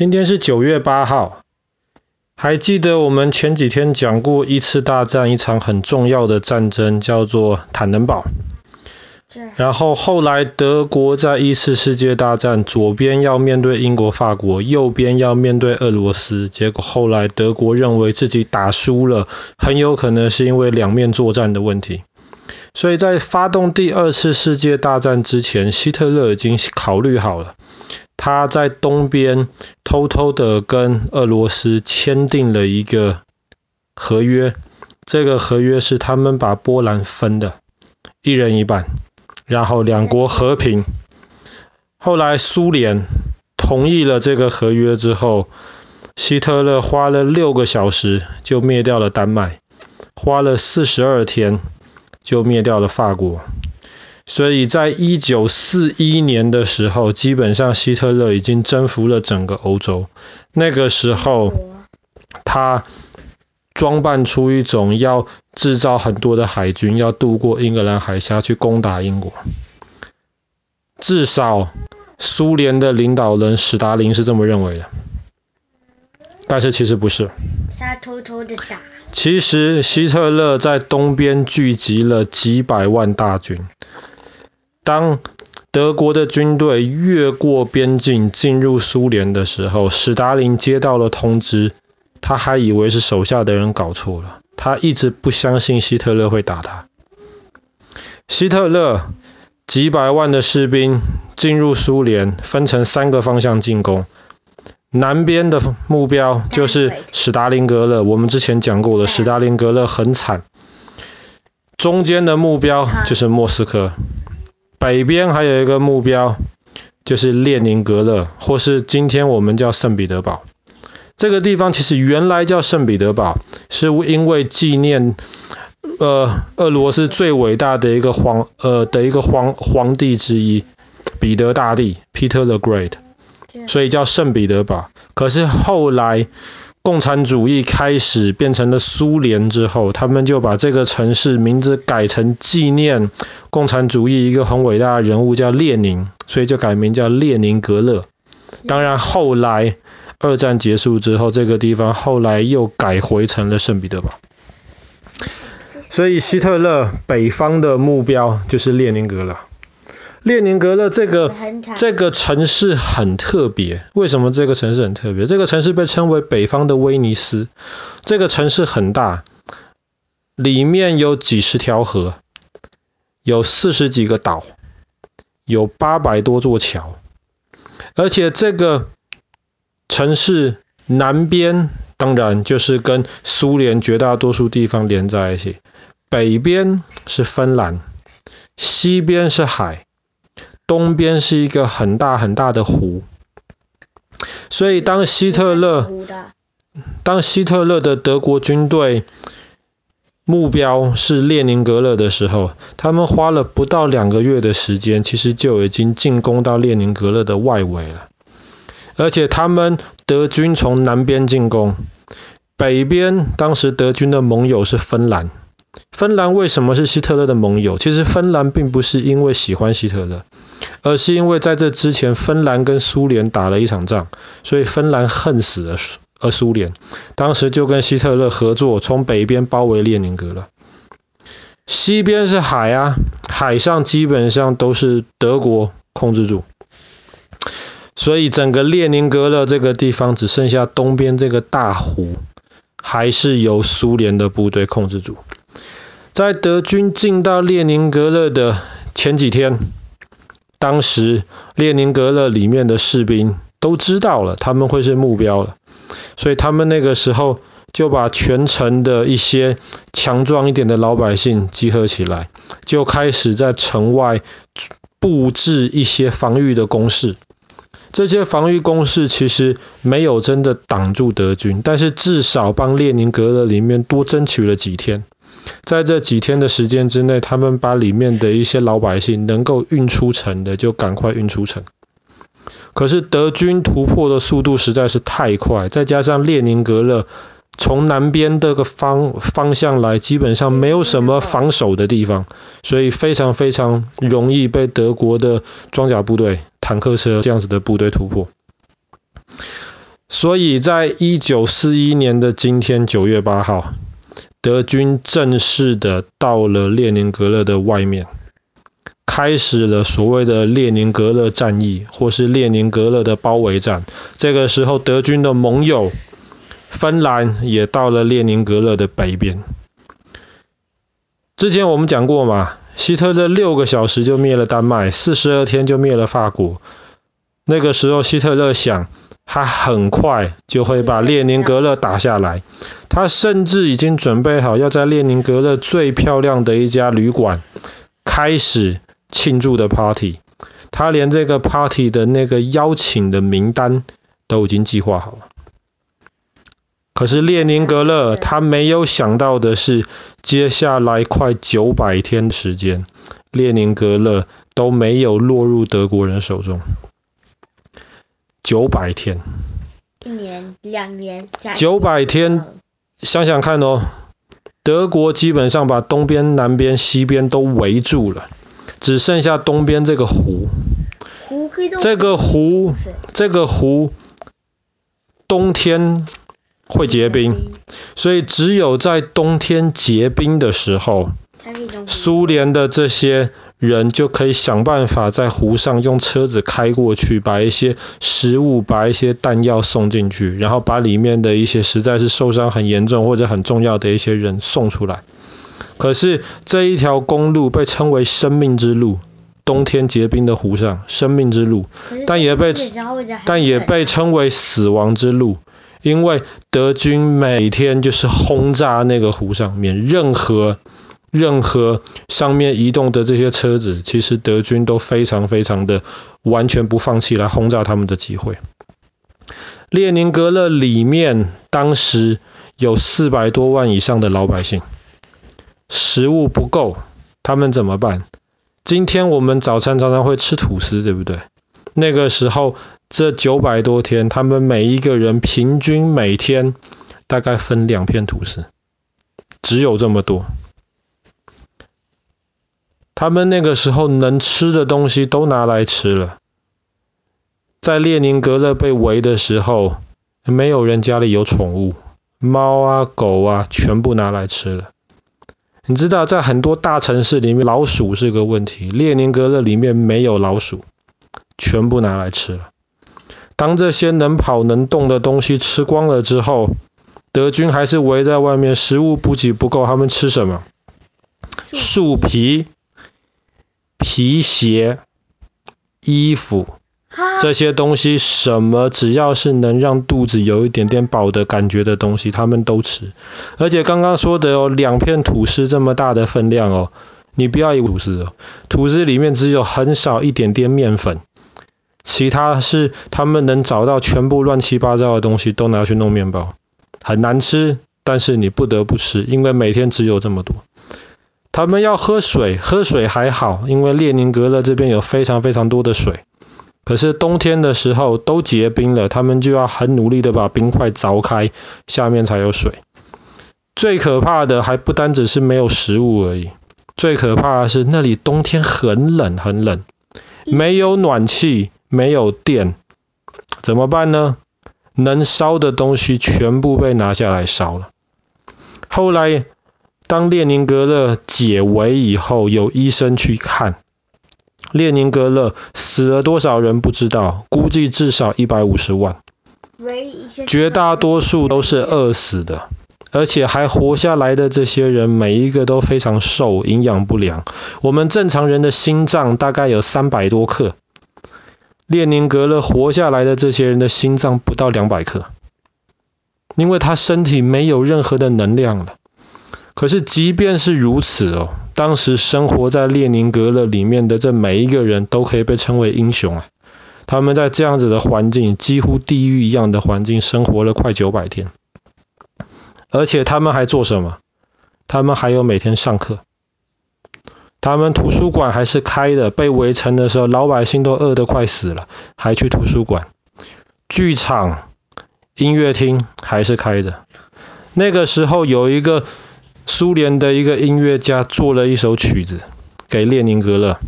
今天是九月八号，还记得我们前几天讲过一次大战，一场很重要的战争，叫做坦能堡。然后后来德国在一次世界大战，左边要面对英国、法国，右边要面对俄罗斯。结果后来德国认为自己打输了，很有可能是因为两面作战的问题。所以在发动第二次世界大战之前，希特勒已经考虑好了。他在东边偷偷的跟俄罗斯签订了一个合约，这个合约是他们把波兰分的，一人一半。然后两国和平。后来苏联同意了这个合约之后，希特勒花了六个小时就灭掉了丹麦，花了四十二天就灭掉了法国。所以在一九四一年的时候，基本上希特勒已经征服了整个欧洲。那个时候，他装扮出一种要制造很多的海军，要渡过英格兰海峡去攻打英国。至少苏联的领导人史达林是这么认为的，但是其实不是。他偷偷的打。其实希特勒在东边聚集了几百万大军。当德国的军队越过边境进入苏联的时候，史达林接到了通知。他还以为是手下的人搞错了，他一直不相信希特勒会打他。希特勒几百万的士兵进入苏联，分成三个方向进攻。南边的目标就是史达林格勒，我们之前讲过的，史达林格勒很惨。中间的目标就是莫斯科，北边还有一个目标就是列宁格勒，或是今天我们叫圣彼得堡。这个地方其实原来叫圣彼得堡，是因为纪念呃俄罗斯最伟大的一个皇呃的一个皇皇帝之一彼得大帝 Peter the Great，所以叫圣彼得堡。可是后来共产主义开始变成了苏联之后，他们就把这个城市名字改成纪念共产主义一个很伟大的人物叫列宁，所以就改名叫列宁格勒。当然后来。二战结束之后，这个地方后来又改回成了圣彼得堡。所以希特勒北方的目标就是列宁格勒。列宁格勒这个这个城市很特别，为什么这个城市很特别？这个城市被称为北方的威尼斯。这个城市很大，里面有几十条河，有四十几个岛，有八百多座桥，而且这个。城市南边当然就是跟苏联绝大多数地方连在一起，北边是芬兰，西边是海，东边是一个很大很大的湖。所以当希特勒当希特勒的德国军队目标是列宁格勒的时候，他们花了不到两个月的时间，其实就已经进攻到列宁格勒的外围了。而且他们德军从南边进攻，北边当时德军的盟友是芬兰。芬兰为什么是希特勒的盟友？其实芬兰并不是因为喜欢希特勒，而是因为在这之前芬兰跟苏联打了一场仗，所以芬兰恨死了苏呃苏联，当时就跟希特勒合作，从北边包围列宁格勒。西边是海啊，海上基本上都是德国控制住。所以整个列宁格勒这个地方只剩下东边这个大湖，还是由苏联的部队控制住。在德军进到列宁格勒的前几天，当时列宁格勒里面的士兵都知道了他们会是目标了，所以他们那个时候就把全城的一些强壮一点的老百姓集合起来，就开始在城外布置一些防御的工事。这些防御工事其实没有真的挡住德军，但是至少帮列宁格勒里面多争取了几天。在这几天的时间之内，他们把里面的一些老百姓能够运出城的就赶快运出城。可是德军突破的速度实在是太快，再加上列宁格勒从南边这个方方向来，基本上没有什么防守的地方，所以非常非常容易被德国的装甲部队。坦克车这样子的部队突破，所以在一九四一年的今天九月八号，德军正式的到了列宁格勒的外面，开始了所谓的列宁格勒战役，或是列宁格勒的包围战。这个时候，德军的盟友芬兰也到了列宁格勒的北边。之前我们讲过嘛，希特勒六个小时就灭了丹麦，四十二天就灭了法国。那个时候，希特勒想，他很快就会把列宁格勒打下来。他甚至已经准备好要在列宁格勒最漂亮的一家旅馆开始庆祝的 party，他连这个 party 的那个邀请的名单都已经计划好了。可是列宁格勒他没有想到的是，接下来快九百天时间，列宁格勒都没有落入德国人手中。九百天，一年、两年、三年，九百天。想想看哦，德国基本上把东边、南边、西边都围住了，只剩下东边这个湖。湖可以这个湖，这个湖冬天会结冰，所以只有在冬天结冰的时候，苏联的这些。人就可以想办法在湖上用车子开过去，把一些食物、把一些弹药送进去，然后把里面的一些实在是受伤很严重或者很重要的一些人送出来。可是这一条公路被称为生命之路，冬天结冰的湖上，生命之路，但也被但也被称为死亡之路，因为德军每天就是轰炸那个湖上面任何。任何上面移动的这些车子，其实德军都非常非常的完全不放弃来轰炸他们的机会。列宁格勒里面当时有四百多万以上的老百姓，食物不够，他们怎么办？今天我们早餐常常会吃吐司，对不对？那个时候这九百多天，他们每一个人平均每天大概分两片吐司，只有这么多。他们那个时候能吃的东西都拿来吃了。在列宁格勒被围的时候，没有人家里有宠物，猫啊狗啊全部拿来吃了。你知道，在很多大城市里面，老鼠是个问题，列宁格勒里面没有老鼠，全部拿来吃了。当这些能跑能动的东西吃光了之后，德军还是围在外面，食物补给不够，他们吃什么？树皮。皮鞋、衣服这些东西，什么只要是能让肚子有一点点饱的感觉的东西，他们都吃。而且刚刚说的有两片吐司这么大的分量哦，你不要以为吐司哦，吐司里面只有很少一点点面粉，其他是他们能找到全部乱七八糟的东西都拿去弄面包，很难吃，但是你不得不吃，因为每天只有这么多。他们要喝水，喝水还好，因为列宁格勒这边有非常非常多的水。可是冬天的时候都结冰了，他们就要很努力的把冰块凿开，下面才有水。最可怕的还不单只是没有食物而已，最可怕的是那里冬天很冷很冷，没有暖气，没有电，怎么办呢？能烧的东西全部被拿下来烧了。后来。当列宁格勒解围以后，有医生去看列宁格勒死了多少人不知道，估计至少一百五十万，绝大多数都是饿死的，而且还活下来的这些人，每一个都非常瘦，营养不良。我们正常人的心脏大概有三百多克，列宁格勒活下来的这些人的心脏不到两百克，因为他身体没有任何的能量了。可是，即便是如此哦，当时生活在列宁格勒里面的这每一个人都可以被称为英雄啊！他们在这样子的环境，几乎地狱一样的环境，生活了快九百天。而且他们还做什么？他们还有每天上课，他们图书馆还是开的。被围城的时候，老百姓都饿得快死了，还去图书馆。剧场、音乐厅还是开的。那个时候有一个。苏联的一个音乐家做了一首曲子给列宁格勒，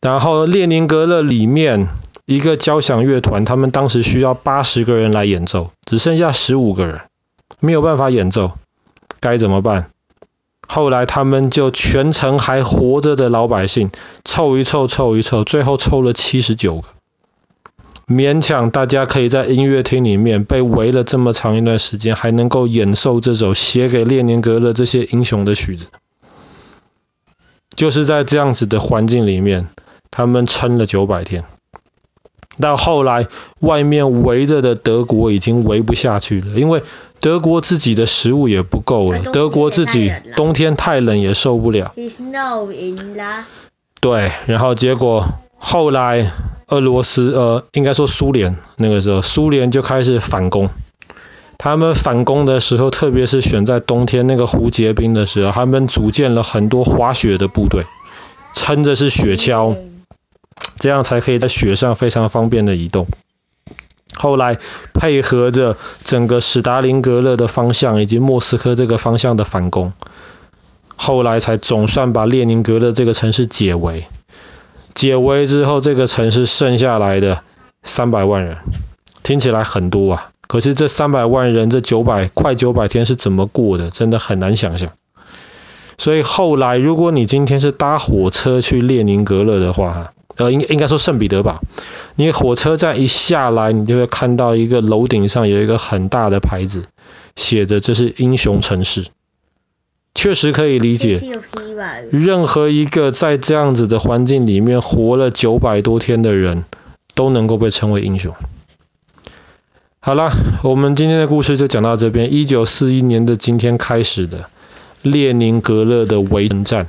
然后列宁格勒里面一个交响乐团，他们当时需要八十个人来演奏，只剩下十五个人，没有办法演奏，该怎么办？后来他们就全城还活着的老百姓凑一凑，凑一凑，最后凑了七十九个，勉强大家可以在音乐厅里面被围了这么长一段时间，还能够演奏这首写给列宁格勒这些英雄的曲子。就是在这样子的环境里面，他们撑了九百天。到后来，外面围着的德国已经围不下去了，因为德国自己的食物也不够了，德国自己冬天太冷也受不了。对，然后结果后来俄罗斯呃，应该说苏联那个时候，苏联就开始反攻。他们反攻的时候，特别是选在冬天那个胡结冰的时候，他们组建了很多滑雪的部队，撑着是雪橇，这样才可以在雪上非常方便的移动。后来配合着整个史达林格勒的方向以及莫斯科这个方向的反攻，后来才总算把列宁格勒这个城市解围。解围之后，这个城市剩下来的三百万人，听起来很多啊。可是这三百万人，这九百快九百天是怎么过的？真的很难想象。所以后来，如果你今天是搭火车去列宁格勒的话，呃，应应该说圣彼得堡，你火车站一下来，你就会看到一个楼顶上有一个很大的牌子，写着这是英雄城市。确实可以理解，任何一个在这样子的环境里面活了九百多天的人，都能够被称为英雄。好了，我们今天的故事就讲到这边。一九四一年的今天开始的列宁格勒的围城战。